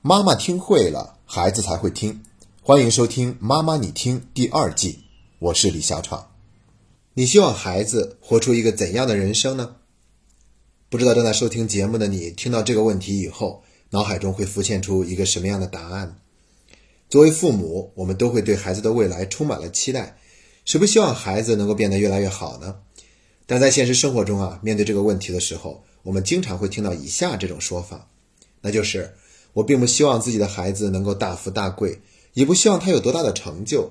妈妈听会了，孩子才会听。欢迎收听《妈妈你听》第二季，我是李小闯。你希望孩子活出一个怎样的人生呢？不知道正在收听节目的你，听到这个问题以后，脑海中会浮现出一个什么样的答案？作为父母，我们都会对孩子的未来充满了期待，谁不希望孩子能够变得越来越好呢？但在现实生活中啊，面对这个问题的时候，我们经常会听到以下这种说法，那就是。我并不希望自己的孩子能够大富大贵，也不希望他有多大的成就，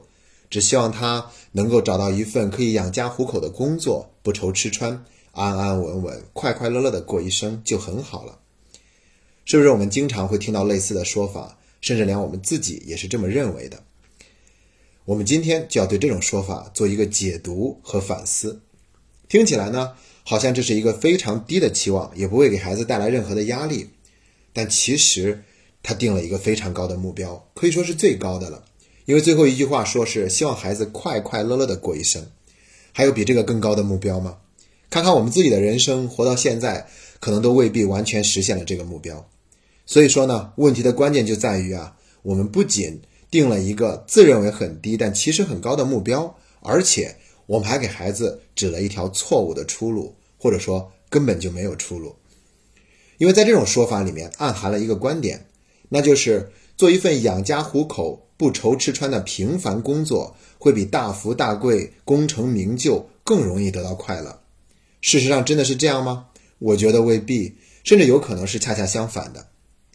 只希望他能够找到一份可以养家糊口的工作，不愁吃穿，安安稳稳、快快乐乐的过一生就很好了。是不是我们经常会听到类似的说法，甚至连我们自己也是这么认为的？我们今天就要对这种说法做一个解读和反思。听起来呢，好像这是一个非常低的期望，也不会给孩子带来任何的压力，但其实。他定了一个非常高的目标，可以说是最高的了。因为最后一句话说是希望孩子快快乐乐的过一生，还有比这个更高的目标吗？看看我们自己的人生，活到现在，可能都未必完全实现了这个目标。所以说呢，问题的关键就在于啊，我们不仅定了一个自认为很低但其实很高的目标，而且我们还给孩子指了一条错误的出路，或者说根本就没有出路。因为在这种说法里面暗含了一个观点。那就是做一份养家糊口、不愁吃穿的平凡工作，会比大富大贵、功成名就更容易得到快乐。事实上，真的是这样吗？我觉得未必，甚至有可能是恰恰相反的。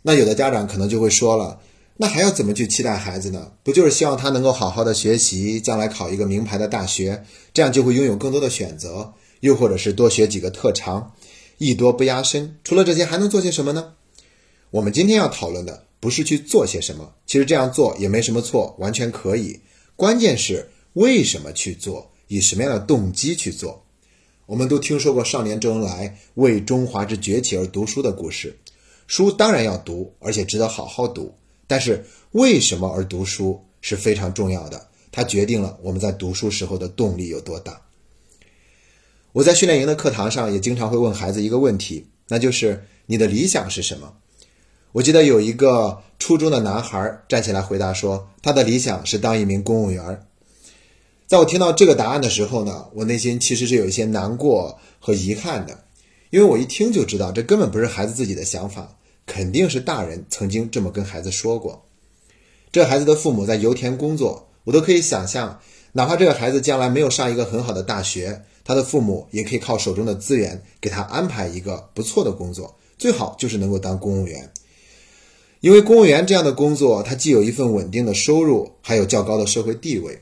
那有的家长可能就会说了：“那还要怎么去期待孩子呢？不就是希望他能够好好的学习，将来考一个名牌的大学，这样就会拥有更多的选择？又或者是多学几个特长，艺多不压身？除了这些，还能做些什么呢？”我们今天要讨论的不是去做些什么，其实这样做也没什么错，完全可以。关键是为什么去做，以什么样的动机去做。我们都听说过少年周恩来为中华之崛起而读书的故事，书当然要读，而且值得好好读。但是为什么而读书是非常重要的，它决定了我们在读书时候的动力有多大。我在训练营的课堂上也经常会问孩子一个问题，那就是你的理想是什么？我记得有一个初中的男孩站起来回答说：“他的理想是当一名公务员。”在我听到这个答案的时候呢，我内心其实是有一些难过和遗憾的，因为我一听就知道这根本不是孩子自己的想法，肯定是大人曾经这么跟孩子说过。这孩子的父母在油田工作，我都可以想象，哪怕这个孩子将来没有上一个很好的大学，他的父母也可以靠手中的资源给他安排一个不错的工作，最好就是能够当公务员。因为公务员这样的工作，它既有一份稳定的收入，还有较高的社会地位，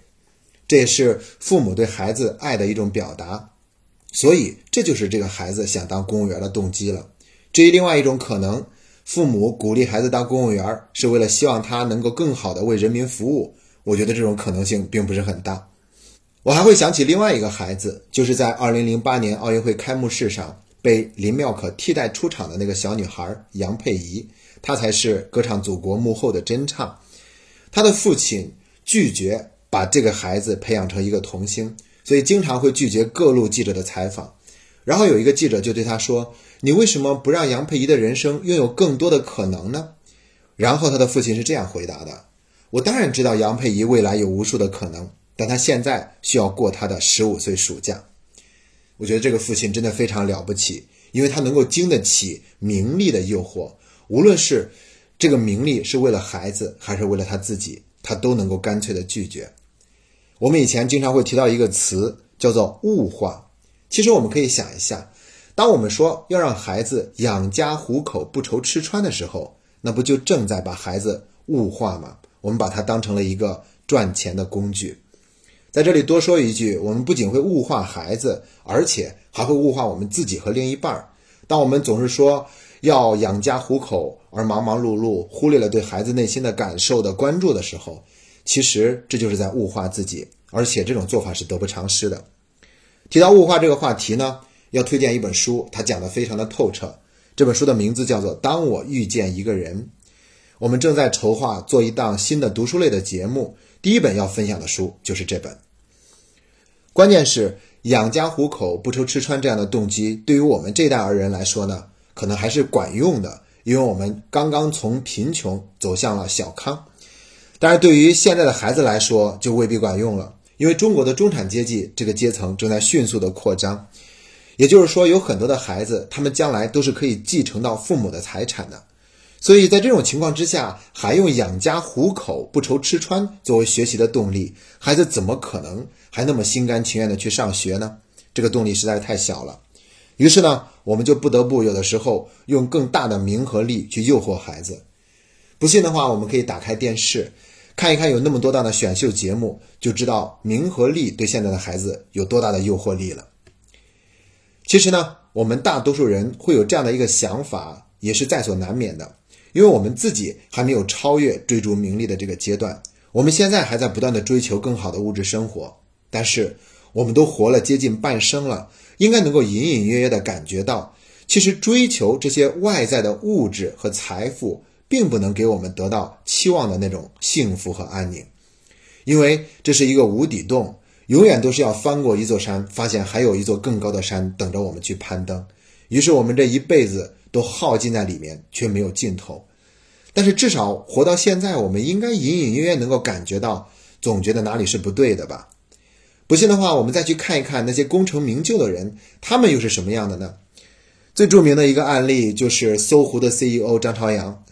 这也是父母对孩子爱的一种表达，所以这就是这个孩子想当公务员的动机了。至于另外一种可能，父母鼓励孩子当公务员，是为了希望他能够更好的为人民服务，我觉得这种可能性并不是很大。我还会想起另外一个孩子，就是在2008年奥运会开幕式上被林妙可替代出场的那个小女孩杨佩仪。他才是歌唱祖国幕后的真唱，他的父亲拒绝把这个孩子培养成一个童星，所以经常会拒绝各路记者的采访。然后有一个记者就对他说：“你为什么不让杨佩仪的人生拥有更多的可能呢？”然后他的父亲是这样回答的：“我当然知道杨佩仪未来有无数的可能，但他现在需要过他的十五岁暑假。”我觉得这个父亲真的非常了不起，因为他能够经得起名利的诱惑。无论是这个名利是为了孩子，还是为了他自己，他都能够干脆的拒绝。我们以前经常会提到一个词，叫做物化。其实我们可以想一下，当我们说要让孩子养家糊口、不愁吃穿的时候，那不就正在把孩子物化吗？我们把它当成了一个赚钱的工具。在这里多说一句，我们不仅会物化孩子，而且还会物化我们自己和另一半。当我们总是说，要养家糊口而忙忙碌碌，忽略了对孩子内心的感受的关注的时候，其实这就是在物化自己，而且这种做法是得不偿失的。提到物化这个话题呢，要推荐一本书，它讲的非常的透彻。这本书的名字叫做《当我遇见一个人》。我们正在筹划做一档新的读书类的节目，第一本要分享的书就是这本。关键是养家糊口、不愁吃穿这样的动机，对于我们这代儿人来说呢？可能还是管用的，因为我们刚刚从贫穷走向了小康。但是对于现在的孩子来说，就未必管用了，因为中国的中产阶级这个阶层正在迅速的扩张，也就是说，有很多的孩子，他们将来都是可以继承到父母的财产的。所以在这种情况之下，还用养家糊口、不愁吃穿作为学习的动力，孩子怎么可能还那么心甘情愿的去上学呢？这个动力实在是太小了。于是呢，我们就不得不有的时候用更大的名和利去诱惑孩子。不信的话，我们可以打开电视，看一看有那么多档的选秀节目，就知道名和利对现在的孩子有多大的诱惑力了。其实呢，我们大多数人会有这样的一个想法，也是在所难免的。因为我们自己还没有超越追逐名利的这个阶段，我们现在还在不断的追求更好的物质生活。但是，我们都活了接近半生了，应该能够隐隐约约的感觉到，其实追求这些外在的物质和财富，并不能给我们得到期望的那种幸福和安宁，因为这是一个无底洞，永远都是要翻过一座山，发现还有一座更高的山等着我们去攀登。于是，我们这一辈子。都耗尽在里面，却没有尽头。但是至少活到现在，我们应该隐隐约约能够感觉到，总觉得哪里是不对的吧？不信的话，我们再去看一看那些功成名就的人，他们又是什么样的呢？最著名的一个案例就是搜狐的 CEO 张朝阳，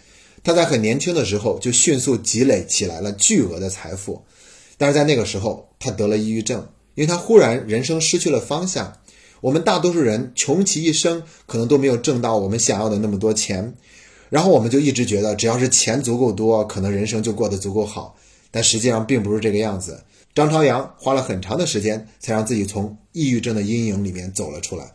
他在很年轻的时候就迅速积累起来了巨额的财富，但是在那个时候他得了抑郁症，因为他忽然人生失去了方向。我们大多数人穷其一生，可能都没有挣到我们想要的那么多钱，然后我们就一直觉得，只要是钱足够多，可能人生就过得足够好。但实际上并不是这个样子。张朝阳花了很长的时间，才让自己从抑郁症的阴影里面走了出来。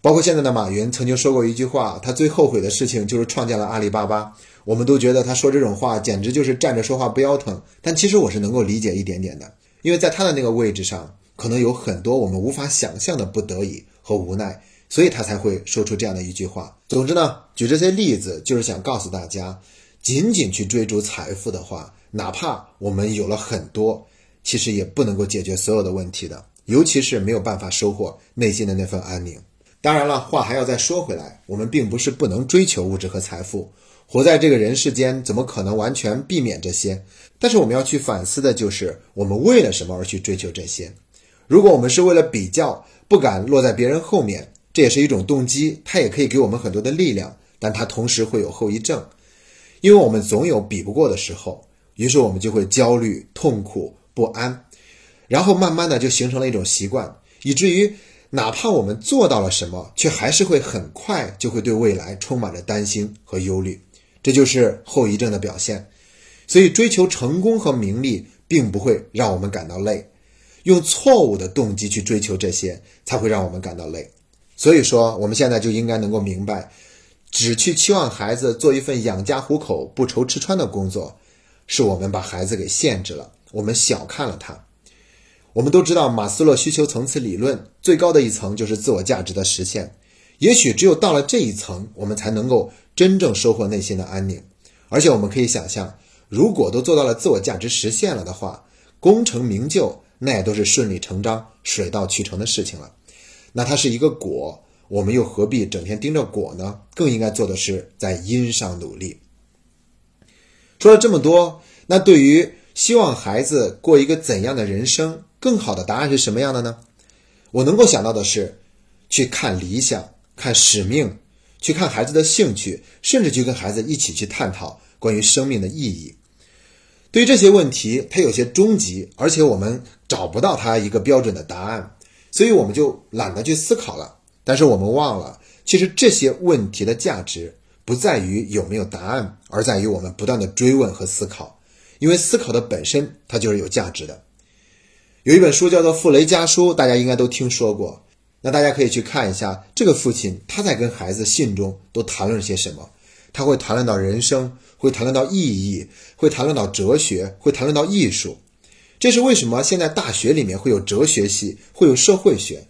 包括现在的马云曾经说过一句话，他最后悔的事情就是创建了阿里巴巴。我们都觉得他说这种话简直就是站着说话不腰疼，但其实我是能够理解一点点的，因为在他的那个位置上。可能有很多我们无法想象的不得已和无奈，所以他才会说出这样的一句话。总之呢，举这些例子就是想告诉大家，仅仅去追逐财富的话，哪怕我们有了很多，其实也不能够解决所有的问题的，尤其是没有办法收获内心的那份安宁。当然了，话还要再说回来，我们并不是不能追求物质和财富，活在这个人世间，怎么可能完全避免这些？但是我们要去反思的就是，我们为了什么而去追求这些？如果我们是为了比较，不敢落在别人后面，这也是一种动机，它也可以给我们很多的力量，但它同时会有后遗症，因为我们总有比不过的时候，于是我们就会焦虑、痛苦、不安，然后慢慢的就形成了一种习惯，以至于哪怕我们做到了什么，却还是会很快就会对未来充满着担心和忧虑，这就是后遗症的表现。所以追求成功和名利，并不会让我们感到累。用错误的动机去追求这些，才会让我们感到累。所以说，我们现在就应该能够明白，只去期望孩子做一份养家糊口、不愁吃穿的工作，是我们把孩子给限制了，我们小看了它。我们都知道马斯洛需求层次理论最高的一层就是自我价值的实现，也许只有到了这一层，我们才能够真正收获内心的安宁。而且我们可以想象，如果都做到了自我价值实现了的话，功成名就。那也都是顺理成章、水到渠成的事情了。那它是一个果，我们又何必整天盯着果呢？更应该做的是在因上努力。说了这么多，那对于希望孩子过一个怎样的人生，更好的答案是什么样的呢？我能够想到的是，去看理想、看使命，去看孩子的兴趣，甚至去跟孩子一起去探讨关于生命的意义。对于这些问题，它有些终极，而且我们找不到它一个标准的答案，所以我们就懒得去思考了。但是我们忘了，其实这些问题的价值不在于有没有答案，而在于我们不断的追问和思考。因为思考的本身，它就是有价值的。有一本书叫做《傅雷家书》，大家应该都听说过。那大家可以去看一下，这个父亲他在跟孩子信中都谈论些什么。他会谈论到人生，会谈论到意义，会谈论到哲学，会谈论到艺术。这是为什么？现在大学里面会有哲学系，会有社会学。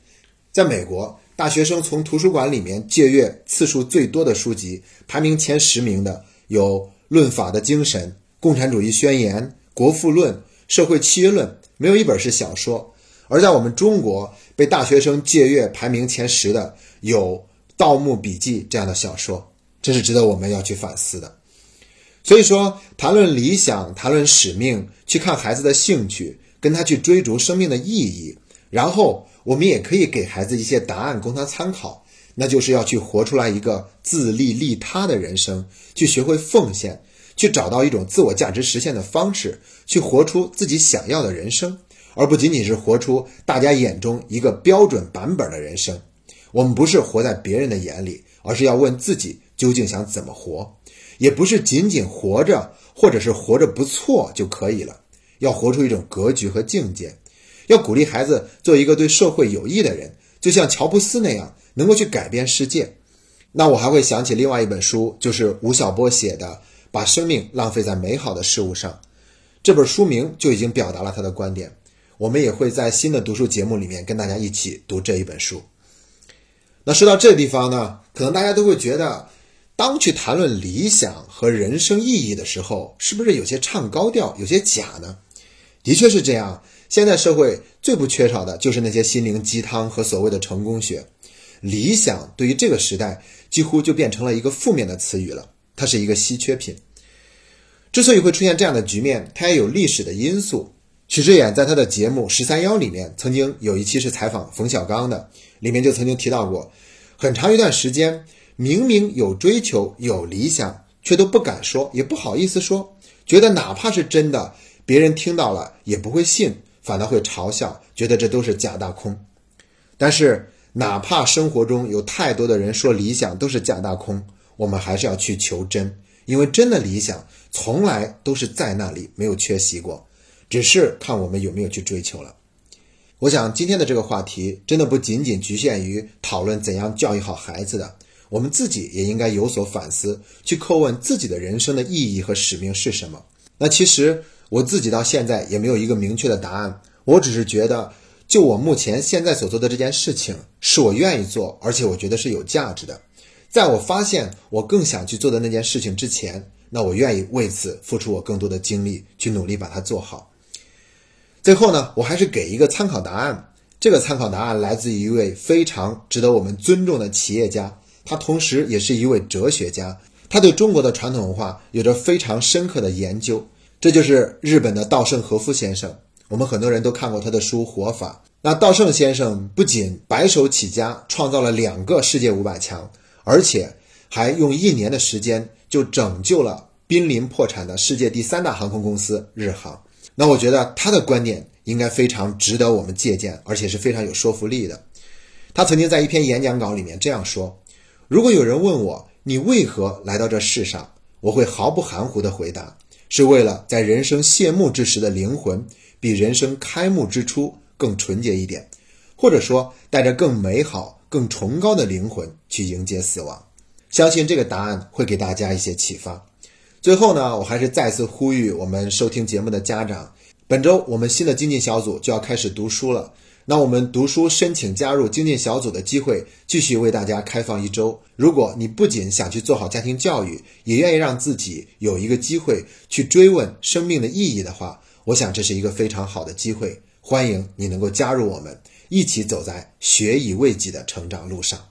在美国，大学生从图书馆里面借阅次数最多的书籍，排名前十名的有《论法的精神》《共产主义宣言》《国富论》《社会契约论》，没有一本是小说。而在我们中国，被大学生借阅排名前十的有《盗墓笔记》这样的小说。这是值得我们要去反思的。所以说，谈论理想，谈论使命，去看孩子的兴趣，跟他去追逐生命的意义，然后我们也可以给孩子一些答案供他参考，那就是要去活出来一个自利利他的人生，去学会奉献，去找到一种自我价值实现的方式，去活出自己想要的人生，而不仅仅是活出大家眼中一个标准版本的人生。我们不是活在别人的眼里，而是要问自己究竟想怎么活。也不是仅仅活着，或者是活着不错就可以了，要活出一种格局和境界，要鼓励孩子做一个对社会有益的人，就像乔布斯那样，能够去改变世界。那我还会想起另外一本书，就是吴晓波写的《把生命浪费在美好的事物上》，这本书名就已经表达了他的观点。我们也会在新的读书节目里面跟大家一起读这一本书。那说到这地方呢，可能大家都会觉得。当去谈论理想和人生意义的时候，是不是有些唱高调，有些假呢？的确是这样。现在社会最不缺少的就是那些心灵鸡汤和所谓的成功学。理想对于这个时代几乎就变成了一个负面的词语了，它是一个稀缺品。之所以会出现这样的局面，它也有历史的因素。许志远在他的节目《十三幺》里面，曾经有一期是采访冯小刚的，里面就曾经提到过，很长一段时间。明明有追求、有理想，却都不敢说，也不好意思说，觉得哪怕是真的，别人听到了也不会信，反倒会嘲笑，觉得这都是假大空。但是，哪怕生活中有太多的人说理想都是假大空，我们还是要去求真，因为真的理想从来都是在那里，没有缺席过，只是看我们有没有去追求了。我想今天的这个话题真的不仅仅局限于讨论怎样教育好孩子的。我们自己也应该有所反思，去叩问自己的人生的意义和使命是什么。那其实我自己到现在也没有一个明确的答案，我只是觉得，就我目前现在所做的这件事情，是我愿意做，而且我觉得是有价值的。在我发现我更想去做的那件事情之前，那我愿意为此付出我更多的精力，去努力把它做好。最后呢，我还是给一个参考答案。这个参考答案来自一位非常值得我们尊重的企业家。他同时也是一位哲学家，他对中国的传统文化有着非常深刻的研究。这就是日本的稻盛和夫先生。我们很多人都看过他的书《活法》。那稻盛先生不仅白手起家创造了两个世界五百强，而且还用一年的时间就拯救了濒临破产的世界第三大航空公司日航。那我觉得他的观点应该非常值得我们借鉴，而且是非常有说服力的。他曾经在一篇演讲稿里面这样说。如果有人问我你为何来到这世上，我会毫不含糊地回答：是为了在人生谢幕之时的灵魂比人生开幕之初更纯洁一点，或者说带着更美好、更崇高的灵魂去迎接死亡。相信这个答案会给大家一些启发。最后呢，我还是再次呼吁我们收听节目的家长，本周我们新的精进小组就要开始读书了。那我们读书申请加入精进小组的机会继续为大家开放一周。如果你不仅想去做好家庭教育，也愿意让自己有一个机会去追问生命的意义的话，我想这是一个非常好的机会。欢迎你能够加入我们，一起走在学以为己的成长路上。